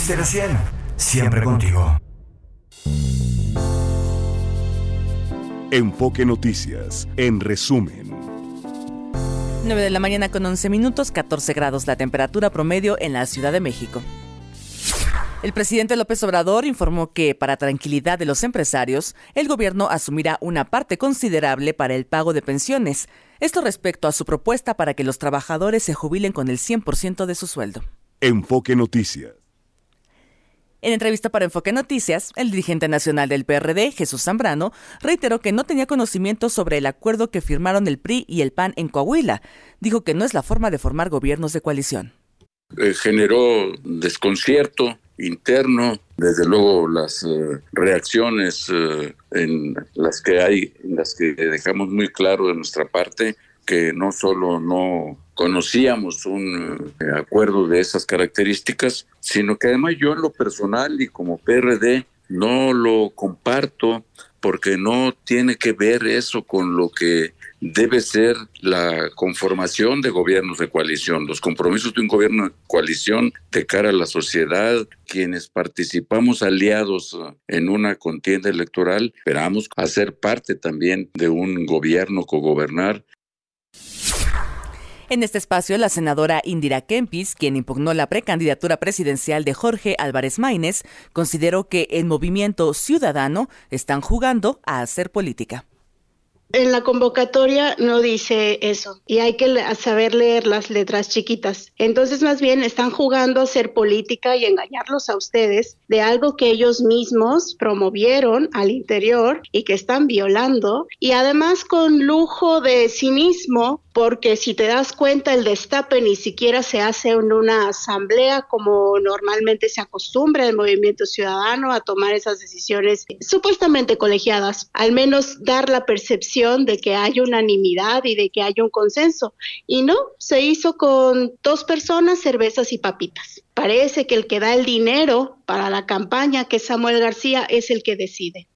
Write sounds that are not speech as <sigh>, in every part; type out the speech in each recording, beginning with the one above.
Estéreo 100, siempre contigo. Enfoque Noticias, en resumen. 9 de la mañana con 11 minutos, 14 grados la temperatura promedio en la Ciudad de México. El presidente López Obrador informó que, para tranquilidad de los empresarios, el gobierno asumirá una parte considerable para el pago de pensiones. Esto respecto a su propuesta para que los trabajadores se jubilen con el 100% de su sueldo. Enfoque Noticias. En entrevista para Enfoque Noticias, el dirigente nacional del PRD, Jesús Zambrano, reiteró que no tenía conocimiento sobre el acuerdo que firmaron el PRI y el PAN en Coahuila. Dijo que no es la forma de formar gobiernos de coalición. Eh, generó desconcierto interno, desde luego las eh, reacciones eh, en las que hay, en las que dejamos muy claro de nuestra parte que no solo no conocíamos un eh, acuerdo de esas características, sino que además yo en lo personal y como PRD no lo comparto porque no tiene que ver eso con lo que debe ser la conformación de gobiernos de coalición, los compromisos de un gobierno de coalición de cara a la sociedad, quienes participamos aliados en una contienda electoral, esperamos hacer parte también de un gobierno, cogobernar. En este espacio, la senadora Indira Kempis, quien impugnó la precandidatura presidencial de Jorge Álvarez Maínez, consideró que el movimiento ciudadano están jugando a hacer política. En la convocatoria no dice eso y hay que saber leer las letras chiquitas. Entonces más bien están jugando a hacer política y engañarlos a ustedes de algo que ellos mismos promovieron al interior y que están violando y además con lujo de cinismo porque si te das cuenta el destape ni siquiera se hace en una asamblea como normalmente se acostumbra el movimiento ciudadano a tomar esas decisiones supuestamente colegiadas, al menos dar la percepción de que hay unanimidad y de que hay un consenso. Y no, se hizo con dos personas, cervezas y papitas. Parece que el que da el dinero para la campaña, que Samuel García, es el que decide.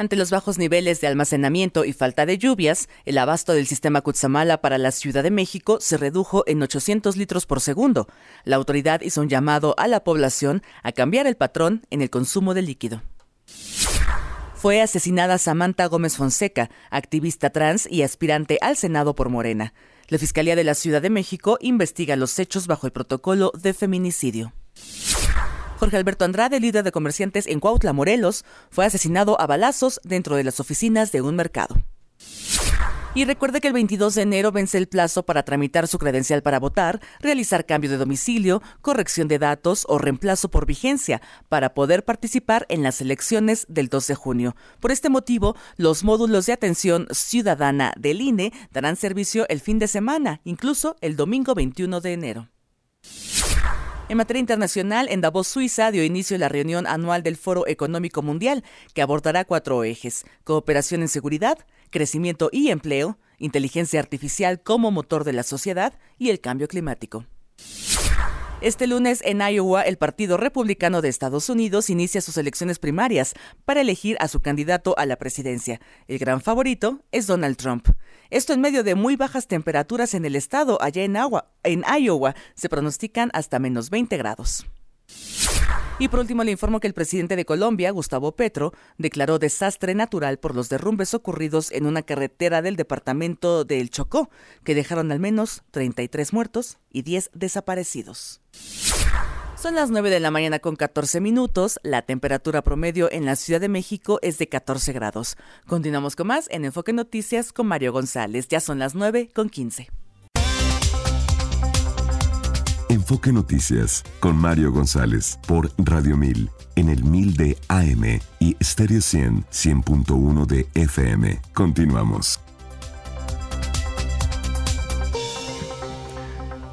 Ante los bajos niveles de almacenamiento y falta de lluvias, el abasto del sistema Cutzamala para la Ciudad de México se redujo en 800 litros por segundo. La autoridad hizo un llamado a la población a cambiar el patrón en el consumo de líquido. Fue asesinada Samantha Gómez Fonseca, activista trans y aspirante al Senado por Morena. La Fiscalía de la Ciudad de México investiga los hechos bajo el protocolo de feminicidio. Jorge Alberto Andrade, líder de comerciantes en Cuautla, Morelos, fue asesinado a balazos dentro de las oficinas de un mercado. Y recuerde que el 22 de enero vence el plazo para tramitar su credencial para votar, realizar cambio de domicilio, corrección de datos o reemplazo por vigencia para poder participar en las elecciones del 2 de junio. Por este motivo, los módulos de atención ciudadana del INE darán servicio el fin de semana, incluso el domingo 21 de enero. En materia internacional, en Davos, Suiza, dio inicio la reunión anual del Foro Económico Mundial, que abordará cuatro ejes, cooperación en seguridad, crecimiento y empleo, inteligencia artificial como motor de la sociedad y el cambio climático. Este lunes en Iowa, el Partido Republicano de Estados Unidos inicia sus elecciones primarias para elegir a su candidato a la presidencia. El gran favorito es Donald Trump. Esto en medio de muy bajas temperaturas en el estado. Allá en, en Iowa se pronostican hasta menos 20 grados. Y por último le informo que el presidente de Colombia, Gustavo Petro, declaró desastre natural por los derrumbes ocurridos en una carretera del departamento del Chocó, que dejaron al menos 33 muertos y 10 desaparecidos. Son las 9 de la mañana con 14 minutos. La temperatura promedio en la Ciudad de México es de 14 grados. Continuamos con más en Enfoque Noticias con Mario González. Ya son las 9 con 15. Enfoque Noticias con Mario González por Radio 1000 en el 1000 de AM y Stereo 100 100.1 de FM. Continuamos.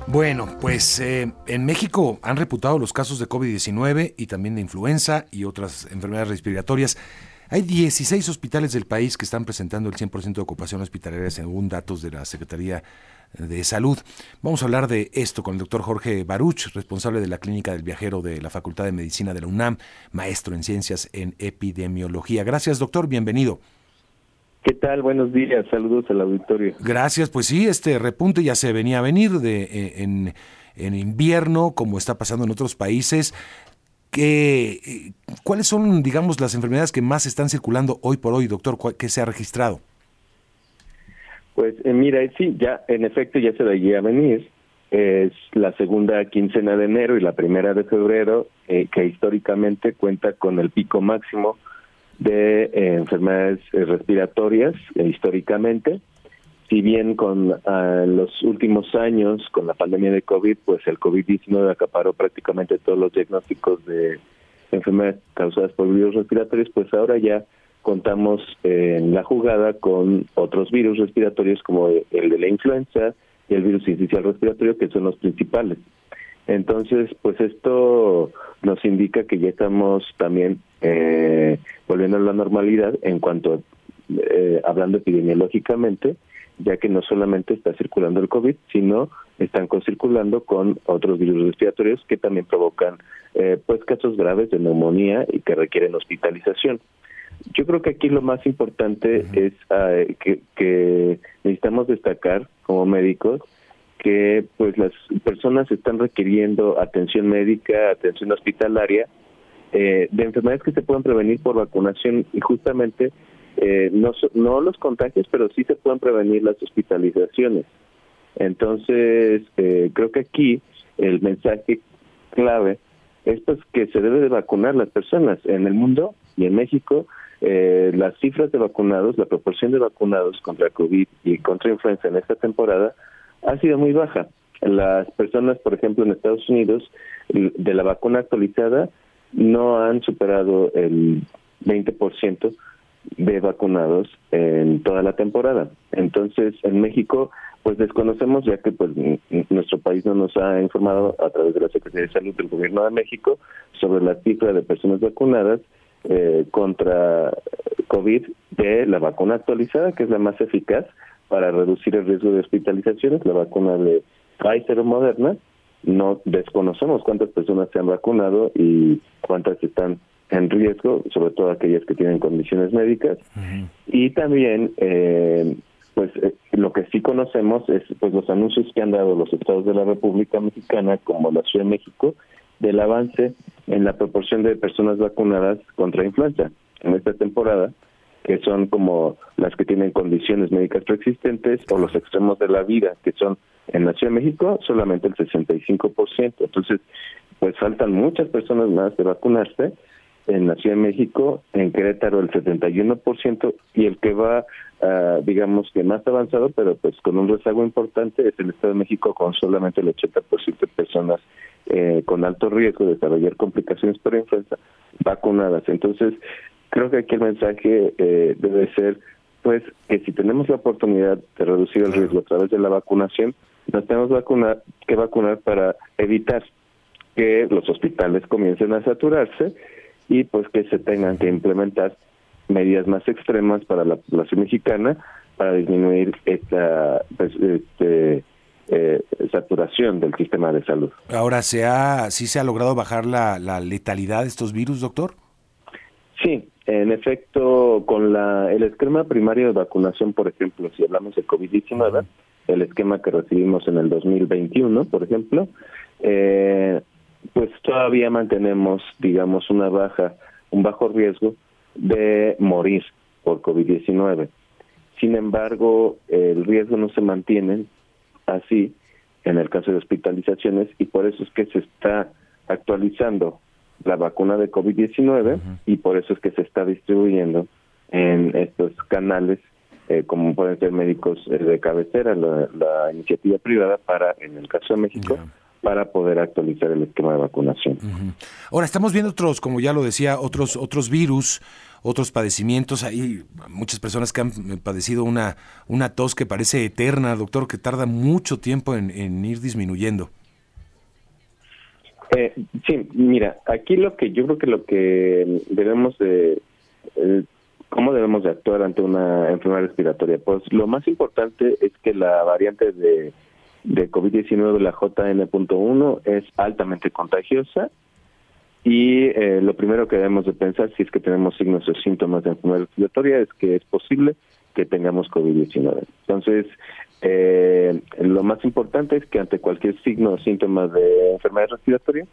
Bueno, pues eh, en México han reputado los casos de COVID-19 y también de influenza y otras enfermedades respiratorias. Hay 16 hospitales del país que están presentando el 100% de ocupación hospitalaria según datos de la Secretaría de Salud. Vamos a hablar de esto con el doctor Jorge Baruch, responsable de la Clínica del Viajero de la Facultad de Medicina de la UNAM, maestro en ciencias en epidemiología. Gracias, doctor, bienvenido. ¿Qué tal? Buenos días, saludos al auditorio. Gracias, pues sí, este repunte ya se venía a venir de, eh, en, en invierno, como está pasando en otros países. ¿Qué, ¿Cuáles son, digamos, las enfermedades que más están circulando hoy por hoy, doctor? ¿Qué se ha registrado? Pues eh, mira, sí, ya en efecto ya se veía venir. Es la segunda quincena de enero y la primera de febrero, eh, que históricamente cuenta con el pico máximo de eh, enfermedades respiratorias, históricamente. Si bien con ah, los últimos años, con la pandemia de COVID, pues el COVID-19 acaparó prácticamente todos los diagnósticos de enfermedades causadas por virus respiratorios, pues ahora ya contamos en la jugada con otros virus respiratorios como el de la influenza y el virus inicial respiratorio, que son los principales. Entonces, pues esto nos indica que ya estamos también eh, volviendo a la normalidad en cuanto, eh, hablando epidemiológicamente, ya que no solamente está circulando el COVID, sino están circulando con otros virus respiratorios que también provocan eh, pues casos graves de neumonía y que requieren hospitalización. Yo creo que aquí lo más importante es ah, que, necesitamos destacar como médicos que pues las personas están requiriendo atención médica, atención hospitalaria eh, de enfermedades que se pueden prevenir por vacunación y justamente eh, no, no los contagios, pero sí se pueden prevenir las hospitalizaciones. Entonces, eh, creo que aquí el mensaje clave es pues que se debe de vacunar las personas en el mundo y en México eh, las cifras de vacunados, la proporción de vacunados contra COVID y contra influenza en esta temporada ha sido muy baja. Las personas, por ejemplo, en Estados Unidos, de la vacuna actualizada, no han superado el 20% de vacunados en toda la temporada. Entonces, en México, pues desconocemos, ya que pues nuestro país no nos ha informado a través de la Secretaría de Salud del Gobierno de México sobre la cifra de personas vacunadas eh, contra COVID de la vacuna actualizada, que es la más eficaz para reducir el riesgo de hospitalizaciones, la vacuna de Pfizer o Moderna. No desconocemos cuántas personas se han vacunado y cuántas están en riesgo, sobre todo aquellas que tienen condiciones médicas. Y también, eh, pues eh, lo que sí conocemos es pues los anuncios que han dado los estados de la República Mexicana, como la Ciudad de México, del avance en la proporción de personas vacunadas contra influenza en esta temporada, que son como las que tienen condiciones médicas preexistentes o los extremos de la vida, que son en la Ciudad de México solamente el 65%. Entonces, pues faltan muchas personas más de vacunarse. En la Ciudad de México, en Querétaro el 71% y el que va, uh, digamos que más avanzado, pero pues con un rezago importante, es el Estado de México con solamente el 80% de personas eh, con alto riesgo de desarrollar complicaciones por influenza vacunadas. Entonces, creo que aquí el mensaje eh, debe ser pues que si tenemos la oportunidad de reducir el riesgo a través de la vacunación, nos tenemos vacunar, que vacunar para evitar que los hospitales comiencen a saturarse y pues que se tengan que implementar medidas más extremas para la población mexicana para disminuir esta pues, este, eh, saturación del sistema de salud. Ahora, ¿se ha, ¿sí se ha logrado bajar la, letalidad de estos virus, doctor? Sí, en efecto, con la, el esquema primario de vacunación, por ejemplo, si hablamos de COVID-19, el esquema que recibimos en el 2021, por ejemplo, eh, pues todavía mantenemos, digamos, una baja, un bajo riesgo de morir por COVID-19. Sin embargo, el riesgo no se mantiene así en el caso de hospitalizaciones y por eso es que se está actualizando la vacuna de COVID-19 y por eso es que se está distribuyendo en estos canales eh, como pueden ser médicos eh, de cabecera, la, iniciativa privada para, en el caso de México, para poder actualizar el esquema de vacunación. Ahora estamos viendo otros, como ya lo decía, otros otros virus, otros padecimientos. Hay muchas personas que han padecido una una tos que parece eterna, doctor, que tarda mucho tiempo en, ir disminuyendo. Eh, sí, mira, aquí lo que yo creo que lo que debemos de eh, cómo debemos de actuar ante una enfermedad respiratoria. Pues lo más importante es que la variante de de COVID-19, la JN.1, es altamente contagiosa y eh, lo primero que debemos de pensar si es que tenemos signos o síntomas de enfermedad respiratoria es que es posible que tengamos COVID-19. Entonces, eh, lo más importante es que ante cualquier signo o síntoma de enfermedad respiratoria,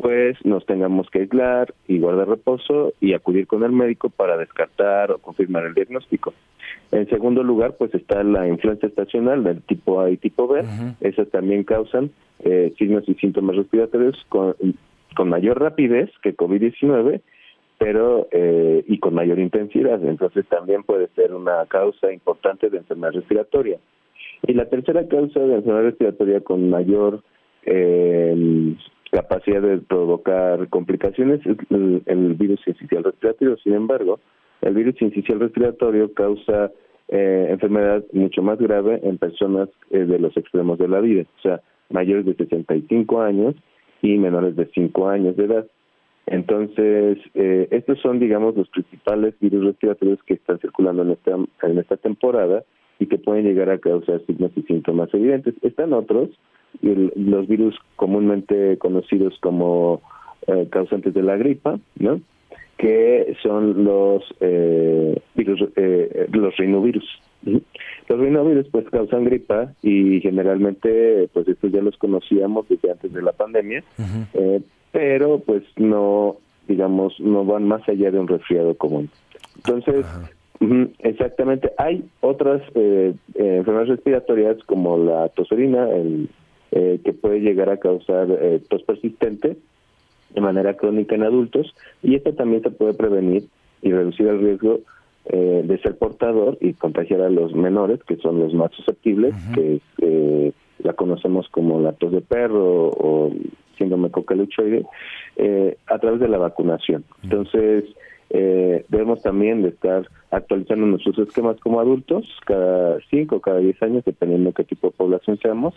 pues nos tengamos que aislar y guardar reposo y acudir con el médico para descartar o confirmar el diagnóstico. En segundo lugar, pues está la influenza estacional del tipo A y tipo B. Esas también causan eh, signos y síntomas respiratorios con, con mayor rapidez que COVID-19, pero eh, y con mayor intensidad. Entonces también puede ser una causa importante de enfermedad respiratoria. Y la tercera causa de enfermedad respiratoria con mayor eh, capacidad de provocar complicaciones es el, virus incisional respiratorio. Sin embargo, el virus incisional respiratorio causa eh, enfermedad mucho más grave en personas eh, de los extremos de la vida, o sea, mayores de 65 años y menores de 5 años de edad. Entonces, eh, estos son, digamos, los principales virus respiratorios que están circulando en esta, en esta temporada y que pueden llegar a causar signos y síntomas evidentes. Están otros, los virus comúnmente conocidos como eh, causantes de la gripa, ¿no? que son los eh, virus, eh, los rinovirus. Los rinovirus pues causan gripa y generalmente pues estos ya los conocíamos desde antes de la pandemia, eh, pero pues no digamos no van más allá de un resfriado común. Entonces exactamente hay otras enfermedades respiratorias como la toserina, el, que puede llegar a causar tos persistente de manera crónica en adultos y esto también se puede prevenir y reducir el riesgo eh, de ser portador y contagiar a los menores, que son los más susceptibles, que eh, la conocemos como la tos de perro o síndrome cocaluchoide, eh, a través de la vacunación. Entonces, eh, debemos también de estar actualizando nuestros esquemas como adultos cada 5 o cada 10 años, dependiendo de qué tipo de población seamos,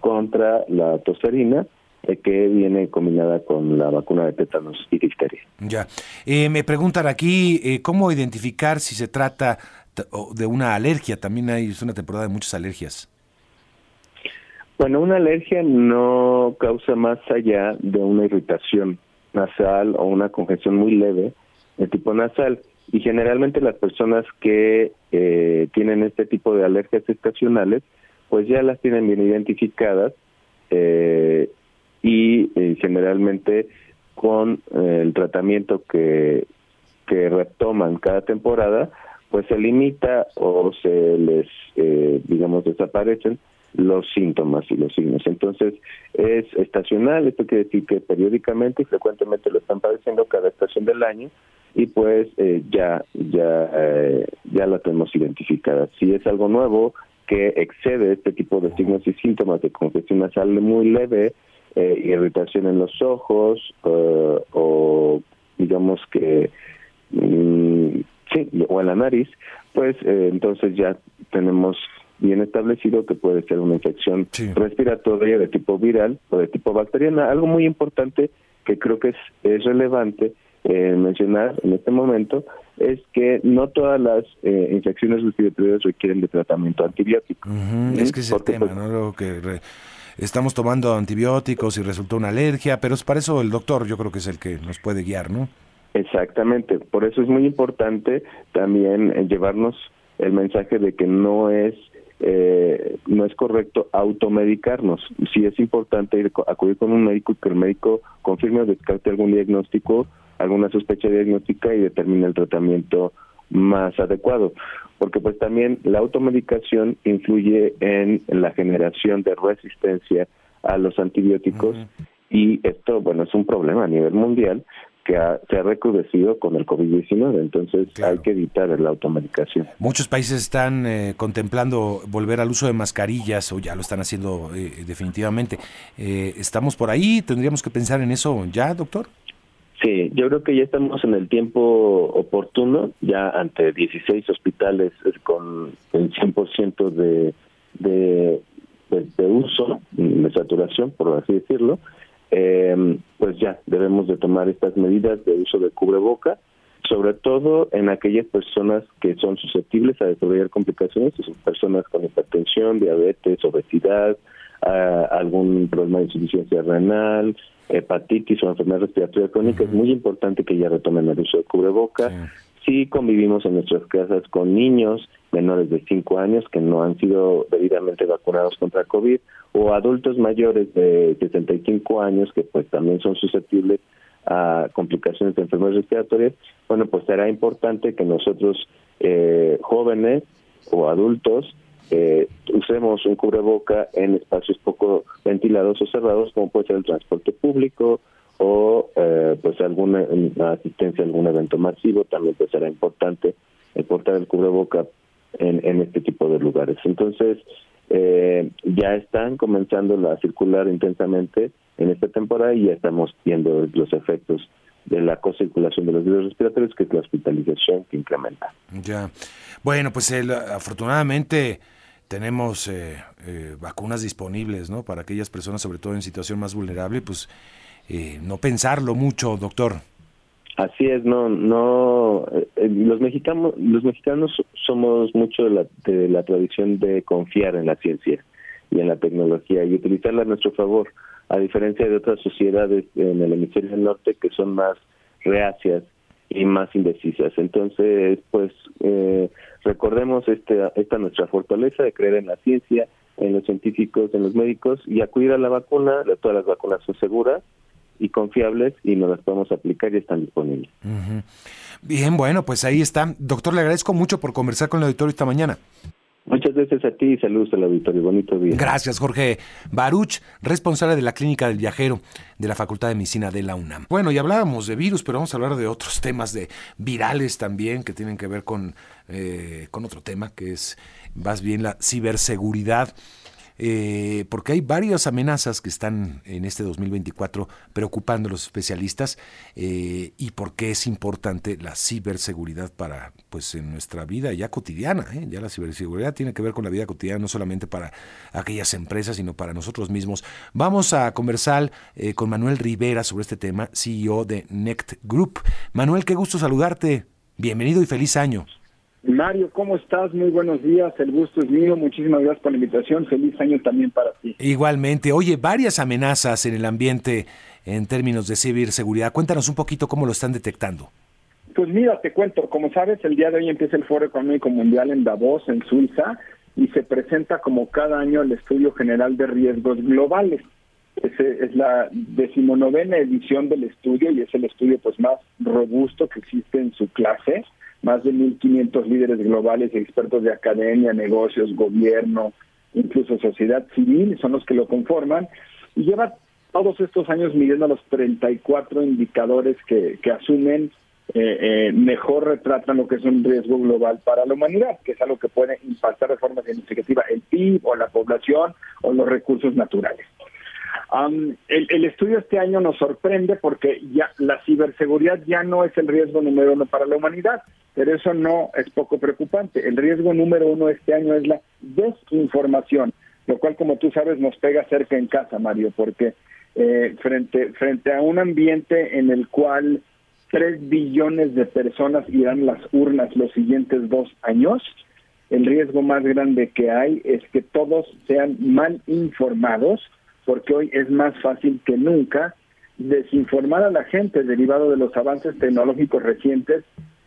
contra la toserina eh, que viene combinada con la vacuna de tétanos y difteria. Ya. Eh, me preguntan aquí eh, cómo identificar si se trata de una alergia. También hay es una temporada de muchas alergias. Bueno, una alergia no causa más allá de una irritación nasal o una congestión muy leve de tipo nasal. Y generalmente las personas que tienen este tipo de alergias estacionales, pues ya las tienen bien identificadas eh, y eh, generalmente con eh, el tratamiento que, que retoman cada temporada, pues se limita o se les, eh, digamos, desaparecen los síntomas y los signos. Entonces, es estacional, esto quiere decir que periódicamente y frecuentemente lo están padeciendo cada estación del año y pues ya ya ya la tenemos identificada. Si es algo nuevo que excede este tipo de signos y síntomas de congestión nasal muy leve, eh, irritación en los ojos eh, o digamos que mm, sí o en la nariz pues eh, entonces ya tenemos bien establecido que puede ser una infección respiratoria de tipo viral o de tipo bacteriana. Algo muy importante que creo que es, es relevante mencionar en este momento es que no todas las infecciones respiratorias requieren de tratamiento antibiótico. Es que es el tema, pues, ¿no? Lo que estamos tomando antibióticos y resultó una alergia, pero es para eso el doctor yo creo que es el que nos puede guiar, ¿no? Exactamente, por eso es muy importante también eh, llevarnos el mensaje de que no es eh, no es correcto automedicarnos. Sí es importante ir, acudir con un médico y que el médico confirme o descarte algún diagnóstico, alguna sospecha diagnóstica y determine el tratamiento más adecuado, porque pues también la automedicación influye en la generación de resistencia a los antibióticos y esto, bueno, es un problema a nivel mundial que se ha recrudecido con el COVID-19, entonces hay que evitar la automedicación. Muchos países están eh, contemplando volver al uso de mascarillas o ya lo están haciendo eh, definitivamente. Eh, ¿Estamos por ahí? ¿Tendríamos que pensar en eso ya, doctor? Sí, yo creo que ya estamos en el tiempo oportuno, ya ante 16 hospitales con el 100% de, de, de, uso, de saturación, por así decirlo, eh, pues ya debemos de tomar estas medidas de uso de cubreboca, sobre todo en aquellas personas que son susceptibles a desarrollar complicaciones, son personas con hipertensión, diabetes, obesidad, algún problema de insuficiencia renal, hepatitis o enfermedad respiratoria crónica, es muy importante que ya retomen el uso de cubreboca. sí. Convivimos en nuestras casas con niños menores de 5 años que no han sido debidamente vacunados contra COVID o adultos mayores de 65 años que pues también son susceptibles a complicaciones de enfermedades respiratorias, bueno, pues será importante que nosotros eh, jóvenes o adultos eh, usemos un cubreboca en espacios poco ventilados o cerrados, como puede ser el transporte público o eh, pues alguna asistencia a algún evento masivo, también pues será importante el portar el cubreboca en, en este tipo de lugares. Entonces, eh, ya están comenzando a circular intensamente en esta temporada y ya estamos viendo los efectos de la co-circulación de los virus respiratorios, que es la hospitalización que incrementa. Ya. Bueno, pues afortunadamente tenemos eh, eh, vacunas disponibles, ¿no? Para aquellas personas, sobre todo en situación más vulnerable, pues eh, no pensarlo mucho, doctor. Así es, no, no, los mexicanos, los mexicanos somos mucho de la, de la tradición de confiar en la ciencia y en la tecnología y utilizarla a nuestro favor a diferencia de otras sociedades en el hemisferio del norte que son más reacias y más indecisas. Entonces, pues eh, recordemos este, esta nuestra fortaleza de creer en la ciencia, en los científicos, en los médicos y acudir a la vacuna. Todas las vacunas son seguras y confiables y nos las podemos aplicar y están disponibles. Bien, bueno, pues ahí está. Doctor, le agradezco mucho por conversar con el auditorio esta mañana. Muchas gracias a ti y saludos al auditorio. Bonito día. Gracias, Jorge Baruch, responsable de la Clínica del Viajero de la Facultad de Medicina de la UNAM. Bueno, y hablábamos de virus, pero vamos a hablar de otros temas de virales también que tienen que ver con, eh, con otro tema que es más bien la ciberseguridad. Eh, porque hay varias amenazas que están en este 2024 preocupando a los especialistas eh, y por qué es importante la ciberseguridad para pues en nuestra vida ya cotidiana. ¿eh? Ya la ciberseguridad tiene que ver con la vida cotidiana, no solamente para aquellas empresas, sino para nosotros mismos. Vamos a conversar con Manuel Rivera sobre este tema, CEO de Next Group. Manuel, qué gusto saludarte. Bienvenido y feliz año. Mario, ¿cómo estás? Muy buenos días, el gusto es mío, muchísimas gracias por la invitación, feliz año también para ti. Igualmente, oye, varias amenazas en el ambiente en términos de ciberseguridad, cuéntanos un poquito cómo lo están detectando. Pues mira, te cuento, como sabes, el día de hoy empieza el Foro Económico Mundial en Davos, en Suiza, y se presenta como cada año el Estudio General de Riesgos Globales. Es, es la decimonovena edición del estudio y es el estudio pues más robusto que existe en su clase más de 1.500 líderes globales y expertos de academia, negocios, gobierno, incluso sociedad civil, son los que lo conforman, y lleva todos estos años midiendo los 34 indicadores que, asumen eh, eh, mejor retratan lo que es un riesgo global para la humanidad, que es algo que puede impactar de forma significativa el PIB o la población o los recursos naturales el, estudio este año nos sorprende porque ya la ciberseguridad ya no es el riesgo número uno para la humanidad, pero eso no es poco preocupante. El riesgo número uno este año es la desinformación, lo cual, como tú sabes, nos pega cerca en casa, Mario, porque eh, frente, frente a un ambiente en el cual tres billones de personas irán las urnas los siguientes dos años, el riesgo más grande que hay es que todos sean mal informados porque hoy es más fácil que nunca desinformar a la gente derivado de los avances tecnológicos recientes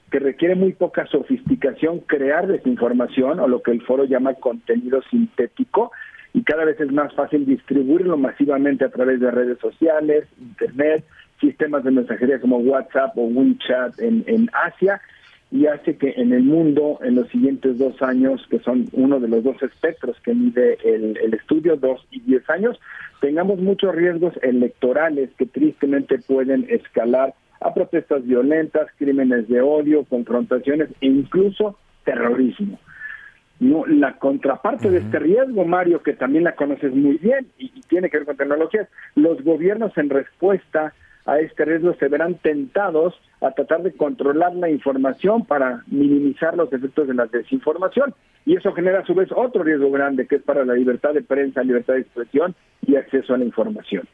que requiere muy poca sofisticación crear desinformación o lo que el foro llama contenido sintético y cada vez es más fácil distribuirlo masivamente a través de redes sociales, internet, sistemas de mensajería como WhatsApp o WeChat en, en Asia y hace que en el mundo en los siguientes dos años, que son uno de los dos espectros que mide el, el estudio, dos y diez años, tengamos muchos riesgos electorales que tristemente pueden escalar a protestas violentas, crímenes de odio, confrontaciones e incluso terrorismo. No, la contraparte de este riesgo, Mario, que también la conoces muy bien y, y tiene que ver con tecnologías, los gobiernos en respuesta a este riesgo se verán tentados a tratar de controlar la información para minimizar los efectos de la desinformación. Y eso genera a su vez otro riesgo grande, que es para la libertad de prensa, libertad de expresión y acceso a la información.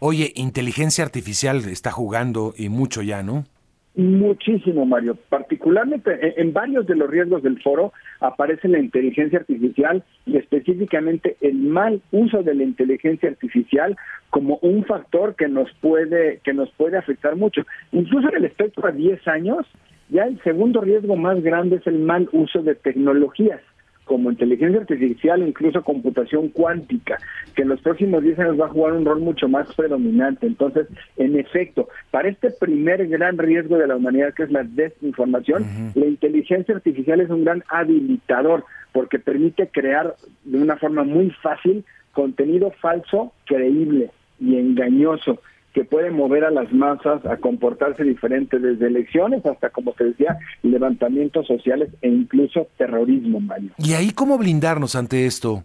Oye, inteligencia artificial está jugando y mucho ya, ¿no? Muchísimo, Mario. Particularmente en varios de los riesgos del foro aparece la inteligencia artificial y específicamente el mal uso de la inteligencia artificial como un factor que nos puede que nos puede afectar mucho. Incluso en el espectro a 10 años Ya el segundo riesgo más grande es el mal uso de tecnologías como inteligencia artificial, incluso computación cuántica, que en los próximos 10 años va a jugar un rol mucho más predominante. Entonces, en efecto, para este primer gran riesgo de la humanidad, que es la desinformación, la inteligencia artificial es un gran habilitador, porque permite crear de una forma muy fácil contenido falso, creíble y engañoso que puede mover a las masas a comportarse diferente desde elecciones hasta, como te decía, levantamientos sociales e incluso terrorismo, Mario. ¿Y ahí cómo blindarnos ante esto?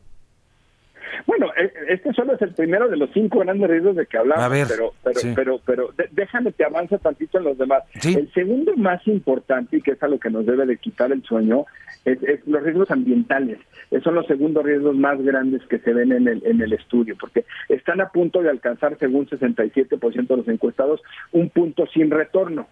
Bueno, e, este solo es el primero de los cinco grandes riesgos de que hablamos, pero pero pero pero déjame te avanza tantito en los demás. El segundo más importante y que es a lo que nos debe de quitar el sueño es, los riesgos ambientales. Esos son los segundos riesgos más grandes que se ven en el en el estudio, porque están a punto de alcanzar, según 67% de los encuestados, un punto sin retorno.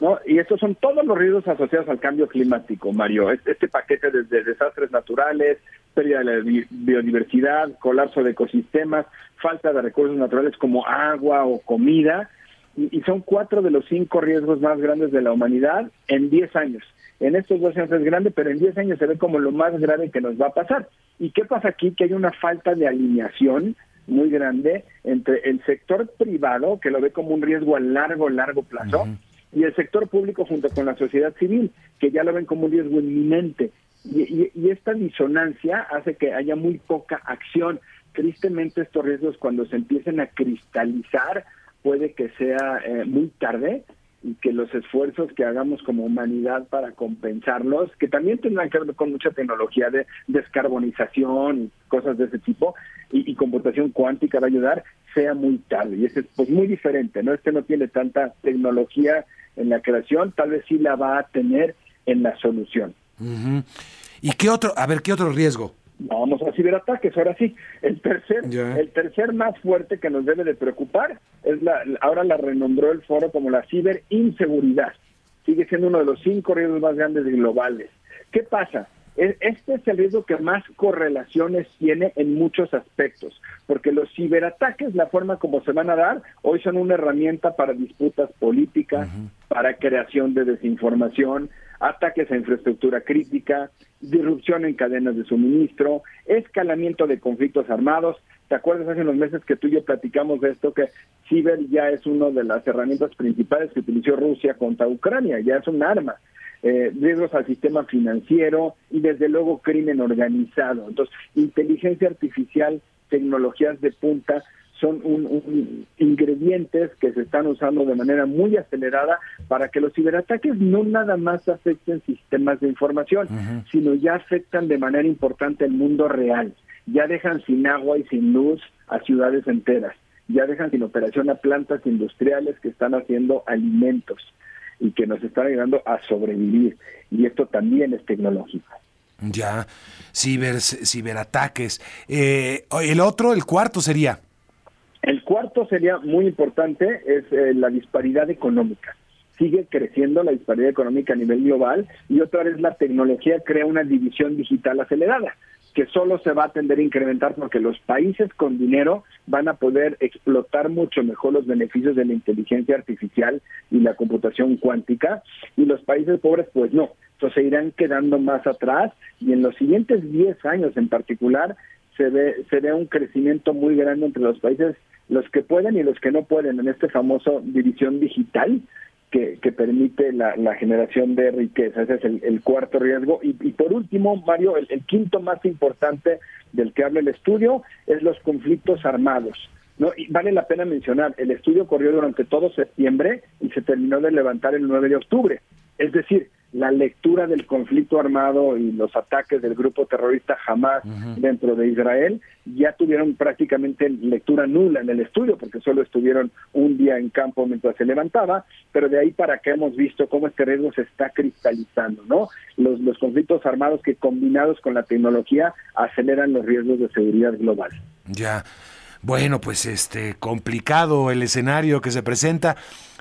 ¿no? Y estos son todos los riesgos asociados al cambio climático, Mario. Este paquete desde desastres naturales, pérdida de la biodiversidad, colapso de ecosistemas, falta de recursos naturales como agua o comida, y, son cuatro de los cinco riesgos más grandes de la humanidad en diez años. En estos dos años es grande, pero en diez años se ve como lo más grave que nos va a pasar. ¿Y qué pasa aquí? Que hay una falta de alineación muy grande entre el sector privado, que lo ve como un riesgo a largo, largo plazo, y el sector público junto con la sociedad civil, que ya lo ven como un riesgo inminente. Y, esta disonancia hace que haya muy poca acción. Tristemente estos riesgos cuando se empiecen a cristalizar puede que sea eh, muy tarde y que los esfuerzos que hagamos como humanidad para compensarlos, que también tendrán que ver con mucha tecnología de descarbonización y cosas de ese tipo, y, y computación cuántica va a ayudar, sea muy tarde. Y ese es pues muy diferente, ¿no? Este no tiene tanta tecnología en la creación, tal vez sí la va a tener en la solución. ¿Y qué otro, a ver, qué otro riesgo? Vamos a ciberataques, ahora sí. El tercer, el tercer más fuerte que nos debe de preocupar es la, ahora la renombró el foro como la ciberinseguridad. Sigue siendo uno de los cinco riesgos más grandes globales. ¿Qué pasa? Este es el riesgo que más correlaciones tiene en muchos aspectos, porque los ciberataques, la forma como se van a dar, hoy son una herramienta para disputas políticas, para creación de desinformación, ataques a infraestructura crítica, disrupción en cadenas de suministro, escalamiento de conflictos armados. ¿Te acuerdas hace unos meses que tú y yo platicamos de esto, que ciber ya es una de las herramientas principales que utilizó Rusia contra Ucrania, ya es un arma? eh, riesgos al sistema financiero y desde luego crimen organizado. Entonces, inteligencia artificial, tecnologías de punta son un, ingredientes que se están usando de manera muy acelerada para que los ciberataques no nada más afecten sistemas de información, sino ya afectan de manera importante el mundo real. Ya dejan sin agua y sin luz a ciudades enteras. Ya dejan sin operación a plantas industriales que están haciendo alimentos y que nos están ayudando a sobrevivir. Y esto también es tecnológico. Ya, ciber, ciberataques. Eh, el otro, el cuarto sería. El cuarto sería muy importante, es eh, la disparidad económica. Sigue creciendo la disparidad económica a nivel global y otra vez la tecnología crea una división digital acelerada que solo se va a tender a incrementar porque los países con dinero van a poder explotar mucho mejor los beneficios de la inteligencia artificial y la computación cuántica y los países pobres pues no, entonces se irán quedando más atrás y en los siguientes 10 años en particular se ve, se ve un crecimiento muy grande entre los países, los que pueden y los que no pueden en este famoso división digital que, permite la, generación de riqueza. Ese es el, cuarto riesgo. Y, por último, Mario, el, quinto más importante del que habla el estudio es los conflictos armados. ¿no? Vale la pena mencionar, el estudio corrió durante todo septiembre y se terminó de levantar el 9 de octubre. Es decir, la lectura del conflicto armado y los ataques del grupo terrorista Hamas dentro de Israel ya tuvieron prácticamente lectura nula en el estudio porque solo estuvieron un día en campo mientras se levantaba, pero de ahí para que hemos visto cómo este riesgo se está cristalizando, ¿no? Los, los conflictos armados que combinados con la tecnología aceleran los riesgos de seguridad global. Ya. Bueno, pues este complicado el escenario que se presenta.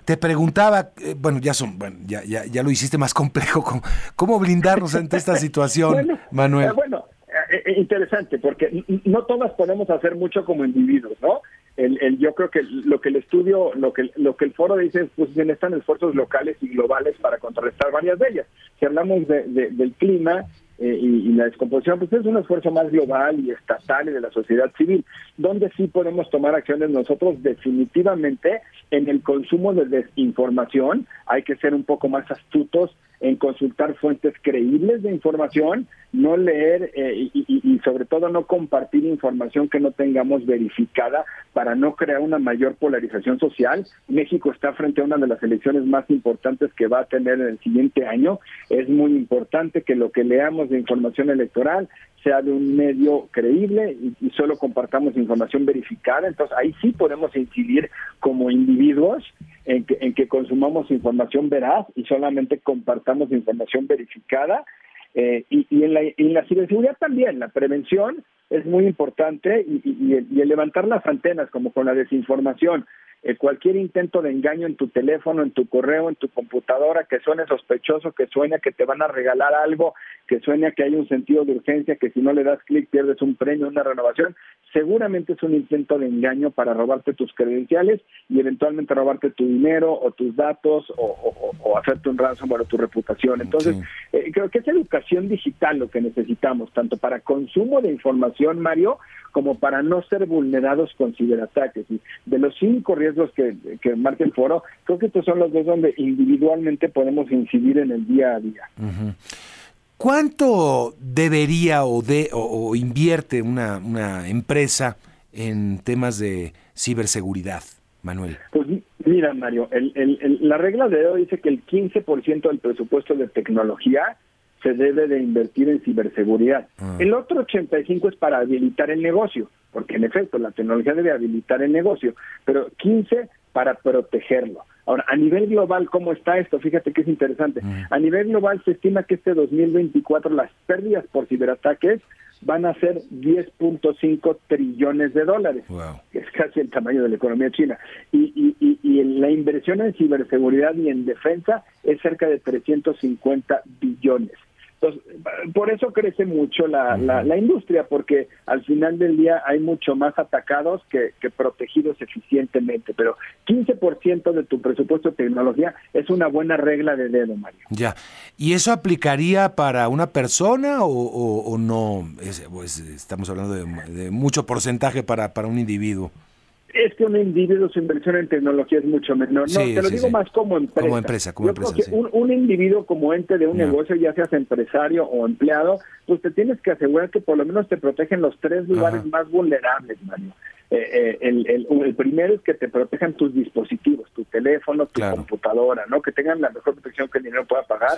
Te preguntaba, eh, bueno, ya son, bueno, ya, ya, ya lo hiciste más complejo, ¿cómo, cómo blindarnos ante esta situación, <laughs> Manuel? Eh, bueno, eh, interesante, porque no todas podemos hacer mucho como individuos, ¿no? el, el, yo creo que lo que el estudio, lo que, lo que el foro dice es, pues necesitan esfuerzos locales y globales para contrarrestar varias de ellas. Si hablamos de, del clima, eh, y, la descomposición, pues es un esfuerzo más global y estatal y de la sociedad civil, donde sí podemos tomar acciones nosotros definitivamente en el consumo de desinformación, hay que ser un poco más astutos en consultar fuentes creíbles de información, no leer eh, y, sobre todo no compartir información que no tengamos verificada para no crear una mayor polarización social. México está frente a una de las elecciones más importantes que va a tener en el siguiente año. Es muy importante que lo que leamos de información electoral sea de un medio creíble y, solo compartamos información verificada. Entonces ahí sí podemos incidir como individuos en que, en que consumamos información veraz y solamente compartamos información verificada eh, y, y, en la, en la ciberseguridad también, la prevención es muy importante y, y, el levantar las antenas, como con la desinformación, eh, cualquier intento de engaño en tu teléfono, en tu correo, en tu computadora, que suene sospechoso, que suene que te van a regalar algo, que suene que hay un sentido de urgencia, que si no le das clic pierdes un premio, una renovación, seguramente es un intento de engaño para robarte tus credenciales y eventualmente robarte tu dinero o tus datos o, hacerte un ransomware o tu reputación. Entonces, eh, creo que es educación digital lo que necesitamos, tanto para consumo de información, Mario, como para no ser vulnerados con ciberataques. Y de los cinco riesgos que, que marca el foro, creo que estos son los dos donde individualmente podemos incidir en el día a día. ¿Cuánto debería o, de, o, invierte una, una, empresa en temas de ciberseguridad, Manuel? Pues mira, Mario, la regla de hoy dice que el 15% del presupuesto de tecnología se debe de invertir en ciberseguridad. Ah. El otro 85 es para habilitar el negocio, porque en efecto la tecnología debe habilitar el negocio, pero 15 para protegerlo. Ahora, a nivel global, ¿cómo está esto? Fíjate que es interesante. Mm. A nivel global se estima que este 2024 las pérdidas por ciberataques van a ser 10.5 trillones de dólares, que es casi el tamaño de la economía china. Y, y, y, la inversión en ciberseguridad y en defensa es cerca de 350 billones por eso crece mucho la, la, industria, porque al final del día hay mucho más atacados que, protegidos eficientemente. Pero 15% de tu presupuesto de tecnología es una buena regla de dedo, Mario. Ya. ¿Y eso aplicaría para una persona o, no? pues, estamos hablando de, de mucho porcentaje para, para un individuo es que un individuo su inversión en tecnología es mucho menor. No, te lo digo más como empresa. Como empresa, como empresa. un, individuo como ente de un negocio, ya seas empresario o empleado, pues te tienes que asegurar que por lo menos te protegen los tres lugares más vulnerables, Mario. Eh, eh, el, el, primero es que te protejan tus dispositivos, tu teléfono, tu computadora, ¿no? Que tengan la mejor protección que el dinero pueda pagar.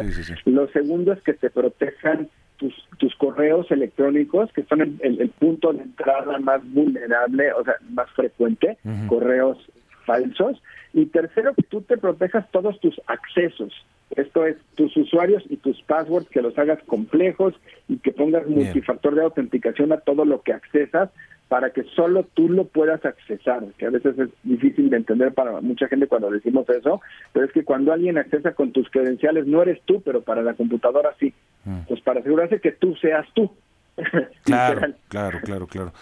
Lo segundo es que te protejan tus, tus correos electrónicos, que son el, punto de entrada más vulnerable, o sea, más frecuente, correos falsos. Y tercero, que tú te protejas todos tus accesos. Esto es, tus usuarios y tus passwords, que los hagas complejos y que pongas multifactor de autenticación a todo lo que accesas para que solo tú lo puedas accesar, que a veces es difícil de entender para mucha gente cuando decimos eso, pero es que cuando alguien accesa con tus credenciales no eres tú, pero para la computadora sí. Mm. Pues para asegurarse que tú seas tú. <laughs> claro, claro, claro, claro.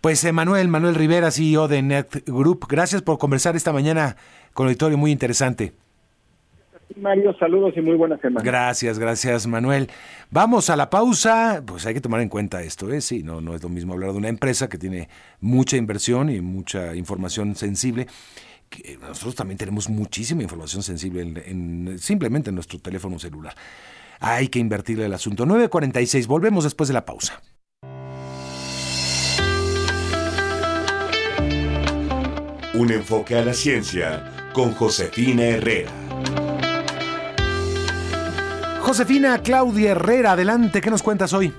Pues Manuel, Manuel Rivera, CEO de Net Group, gracias por conversar esta mañana con el auditorio muy interesante. Mario, saludos y muy buenas semana. Gracias, gracias Manuel. Vamos a la pausa, pues hay que tomar en cuenta esto, ¿eh? Sí, no, no es lo mismo hablar de una empresa que tiene mucha inversión y mucha información sensible. Que nosotros también tenemos muchísima información sensible en, simplemente en nuestro teléfono celular. Hay que invertirle el asunto. 9.46, volvemos después de la pausa. Un enfoque a la ciencia con Josefina Herrera. Josefina Claudia Herrera, adelante, ¿qué nos cuentas hoy?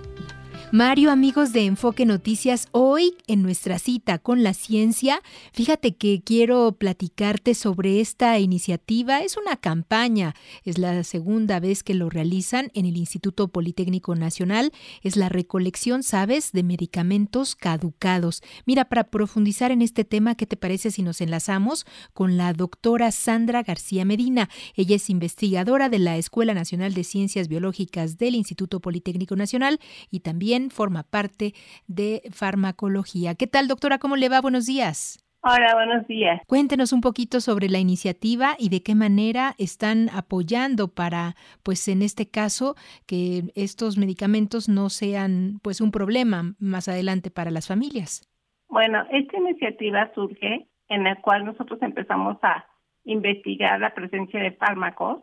Mario, amigos de Enfoque Noticias, hoy en nuestra cita con la ciencia, fíjate que quiero platicarte sobre esta iniciativa. Es una campaña, es la segunda vez que lo realizan en el Instituto Politécnico Nacional. Es la recolección, ¿sabes?, de medicamentos caducados. Mira, para profundizar en este tema, ¿qué te parece si nos enlazamos con la doctora Sandra García Medina? Ella es investigadora de la Escuela Nacional de Ciencias Biológicas del Instituto Politécnico Nacional y también forma parte de farmacología. ¿Qué tal, doctora? ¿Cómo le va? Buenos días. Hola, buenos días. Cuéntenos un poquito sobre la iniciativa y de qué manera están apoyando para, pues en este caso, que estos medicamentos no sean pues un problema más adelante para las familias. Bueno, esta iniciativa surge en la cual nosotros empezamos a investigar la presencia de fármacos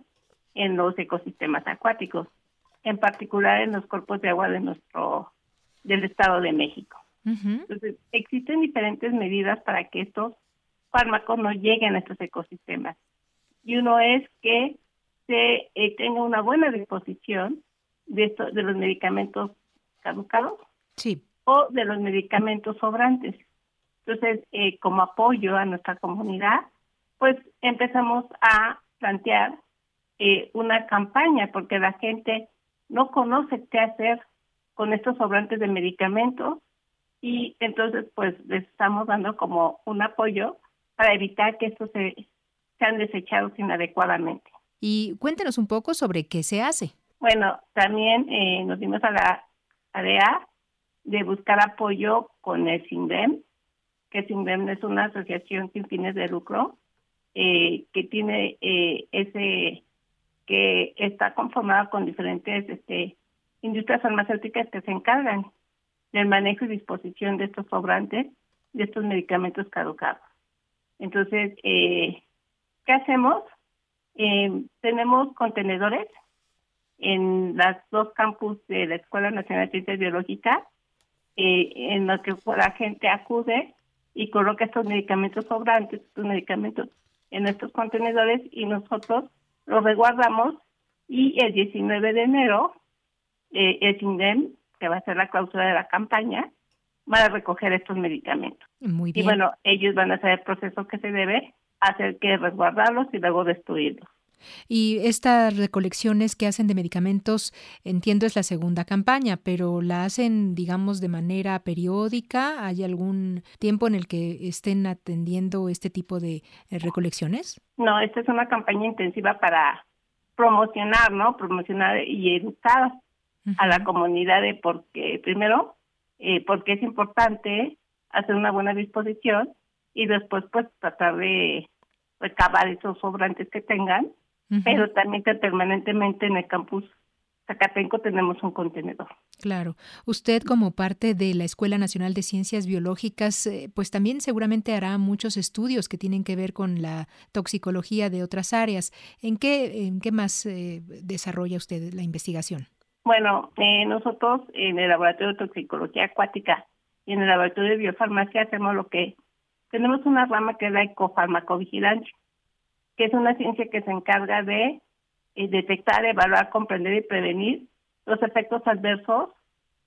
en los ecosistemas acuáticos, en particular en los cuerpos de agua de nuestro del Estado de México. Entonces, existen diferentes medidas para que estos fármacos no lleguen a estos ecosistemas. Y uno es que se eh, tenga una buena disposición de, esto, de los medicamentos caducados sí. o de los medicamentos sobrantes. Entonces, eh, como apoyo a nuestra comunidad, pues empezamos a plantear eh, una campaña porque la gente no conoce qué hacer con estos sobrantes de medicamentos y entonces pues les estamos dando como un apoyo para evitar que estos se, sean desechados inadecuadamente. Y cuéntenos un poco sobre qué se hace. Bueno, también eh, nos dimos a la tarea de buscar apoyo con el SINDEM, que SINDEM es una asociación sin fines de lucro eh, que tiene eh, ese que está conformada con diferentes este, industrias farmacéuticas que se encargan del manejo y disposición de estos sobrantes, de estos medicamentos caducados. Entonces, eh, ¿qué hacemos? Eh, tenemos contenedores en las dos campus de la Escuela Nacional de Ciencias Biológicas, eh, en los que la gente acude y coloca estos medicamentos sobrantes, estos medicamentos en estos contenedores y nosotros los resguardamos y el 19 de enero eh, el SINDEM que va a ser la cláusula de la campaña, para recoger estos medicamentos. Muy bien. Y bueno, ellos van a hacer el proceso que se debe, hacer que resguardarlos y luego destruirlos. Y estas recolecciones que hacen de medicamentos, entiendo es la segunda campaña, pero la hacen, digamos, de manera periódica. ¿Hay algún tiempo en el que estén atendiendo este tipo de eh, recolecciones? No, esta es una campaña intensiva para promocionar, ¿no? Promocionar y educar a la comunidad de porque, primero, eh, porque es importante hacer una buena disposición y después pues tratar de recabar esos sobrantes que tengan, pero también que permanentemente en el campus Zacatenco tenemos un contenedor. Claro. Usted como parte de la Escuela Nacional de Ciencias Biológicas, eh, pues también seguramente hará muchos estudios que tienen que ver con la toxicología de otras áreas. ¿En qué, en qué más eh, desarrolla usted la investigación? Bueno, eh, nosotros en el laboratorio de toxicología acuática y en el laboratorio de biofarmacia hacemos lo que tenemos una rama que es la ecofarmacovigilancia, que es una ciencia que se encarga de eh, detectar, evaluar, comprender y prevenir los efectos adversos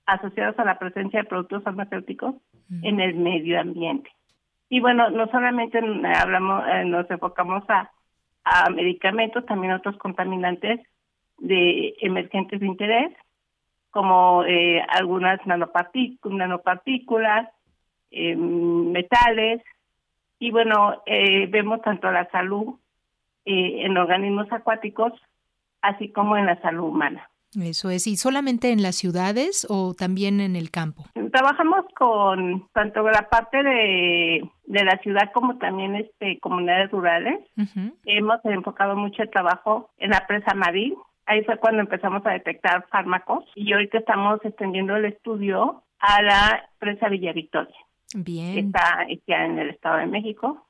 asociados a la presencia de productos farmacéuticos en el medio ambiente. Y bueno, no solamente hablamos, eh, nos enfocamos a, a medicamentos, también otros contaminantes de emergentes de interés, como eh, algunas nanopartículas, eh, metales, y bueno, eh, vemos tanto la salud en organismos acuáticos, así como en la salud humana. Eso es, ¿y solamente en las ciudades o también en el campo? Trabajamos con tanto la parte de, de la ciudad como también este comunidades rurales. Hemos enfocado mucho el trabajo en la presa Marín, Ahí fue cuando empezamos a detectar fármacos y ahorita estamos extendiendo el estudio a la presa Villa Victoria. Bien. está, está en el Estado de México.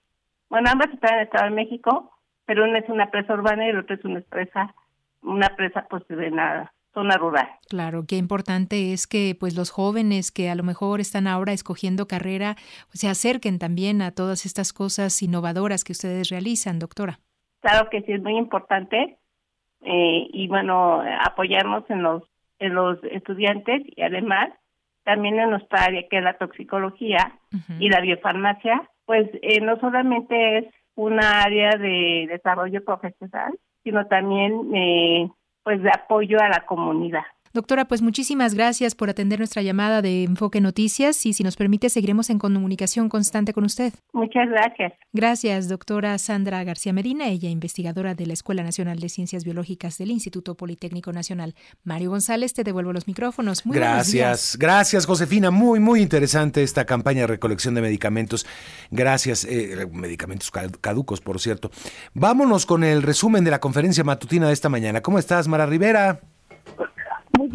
Bueno, ambas están en el Estado de México, pero una es una presa urbana y la otra es una presa, una presa pues de la zona rural. Claro, qué importante es que pues los jóvenes que a lo mejor están ahora escogiendo carrera pues, se acerquen también a todas estas cosas innovadoras que ustedes realizan, doctora. Claro que sí, es muy importante eh, y bueno, apoyarnos en los, en los estudiantes y además también en nuestra área que es la toxicología y la biofarmacia, pues eh, no solamente es una área de desarrollo profesional, sino también eh, pues de apoyo a la comunidad. Doctora, pues muchísimas gracias por atender nuestra llamada de Enfoque Noticias y si nos permite seguiremos en comunicación constante con usted. Muchas gracias. Gracias, doctora Sandra García Medina, ella investigadora de la Escuela Nacional de Ciencias Biológicas del Instituto Politécnico Nacional. Mario González, te devuelvo los micrófonos. Muy gracias, gracias Josefina. Muy, muy interesante esta campaña de recolección de medicamentos. Gracias, eh, medicamentos caducos, por cierto. Vámonos con el resumen de la conferencia matutina de esta mañana. ¿Cómo estás, Mara Rivera?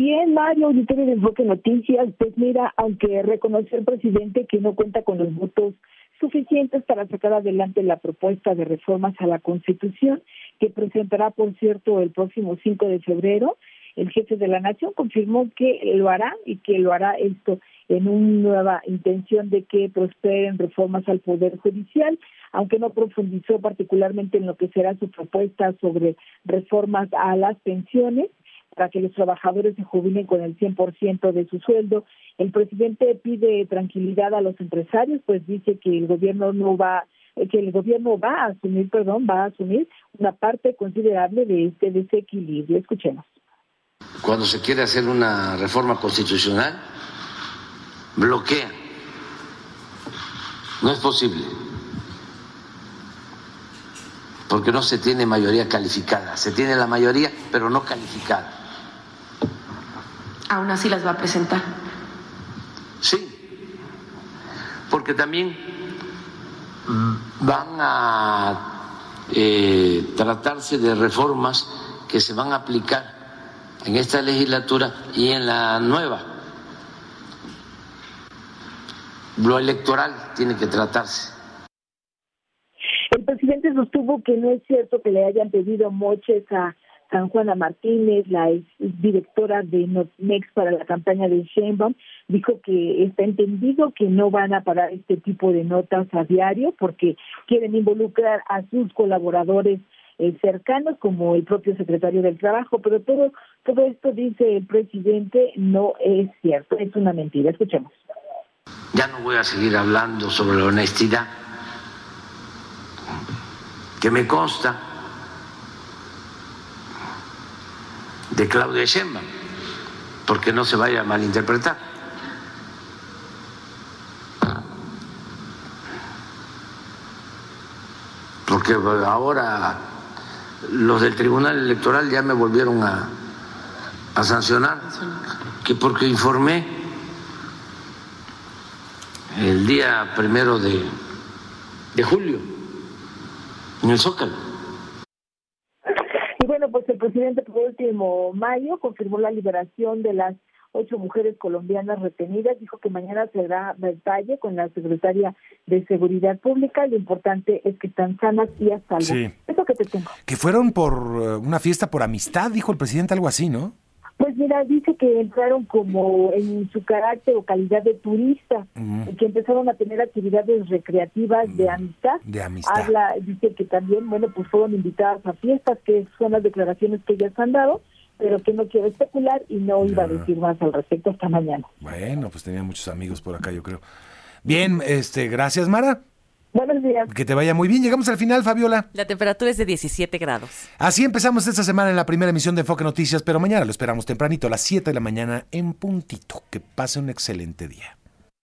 Bien, Mario, auditorio de Enfoque Noticias. Pues mira, aunque reconoció el presidente que no cuenta con los votos suficientes para sacar adelante la propuesta de reformas a la Constitución, que presentará, por cierto, el próximo 5 de febrero, el jefe de la Nación confirmó que lo hará y que lo hará esto en una nueva intención de que prosperen reformas al Poder Judicial, aunque no profundizó particularmente en lo que será su propuesta sobre reformas a las pensiones para que los trabajadores se jubilen con el 100% de su sueldo. El presidente pide tranquilidad a los empresarios, pues dice que el gobierno no va eh, que el gobierno va a asumir, perdón, va a asumir una parte considerable de este desequilibrio. Escuchemos. Cuando se quiere hacer una reforma constitucional, bloquea. No es posible. Porque no se tiene mayoría calificada. Se tiene la mayoría, pero no calificada aún así las va a presentar. Sí, porque también van a eh, tratarse de reformas que se van a aplicar en esta legislatura y en la nueva. Lo electoral tiene que tratarse. El presidente sostuvo que no es cierto que le hayan pedido moches a San Juana Martínez, la directora de Notmex para la campaña de Sheinbaum, dijo que está entendido que no van a parar este tipo de notas a diario porque quieren involucrar a sus colaboradores eh, cercanos como el propio secretario del Trabajo, pero todo todo esto dice el presidente no es cierto, es una mentira. Escuchemos. Ya no voy a seguir hablando sobre la honestidad que me consta de Claudia Sheinbaum, porque no se vaya a malinterpretar. Porque ahora los del Tribunal Electoral ya me volvieron a, a sancionar, que porque informé el día primero de, de julio en el Zócalo presidente por último mayo confirmó la liberación de las ocho mujeres colombianas retenidas. Dijo que mañana será detalle con la secretaria de Seguridad Pública. Lo importante es que están sanas y a salvo. Sí. Eso que te tengo. Que fueron por eh, una fiesta por amistad, dijo el presidente, algo así, ¿no? Pues mira, dice que entraron como en su carácter o calidad de turista, y que empezaron a tener actividades recreativas de amistad. De amistad. Habla, dice que también, bueno, pues fueron invitadas a fiestas, que son las declaraciones que ellas han dado, pero que no quiero especular y no iba a decir más al respecto hasta mañana. Bueno, pues tenía muchos amigos por acá, yo creo. Bien, este, gracias, Mara. Buenos días. Que te vaya muy bien. Llegamos al final, Fabiola. La temperatura es de 17 grados. Así empezamos esta semana en la primera emisión de Enfoque Noticias, pero mañana lo esperamos tempranito a las 7 de la mañana en puntito. Que pase un excelente día.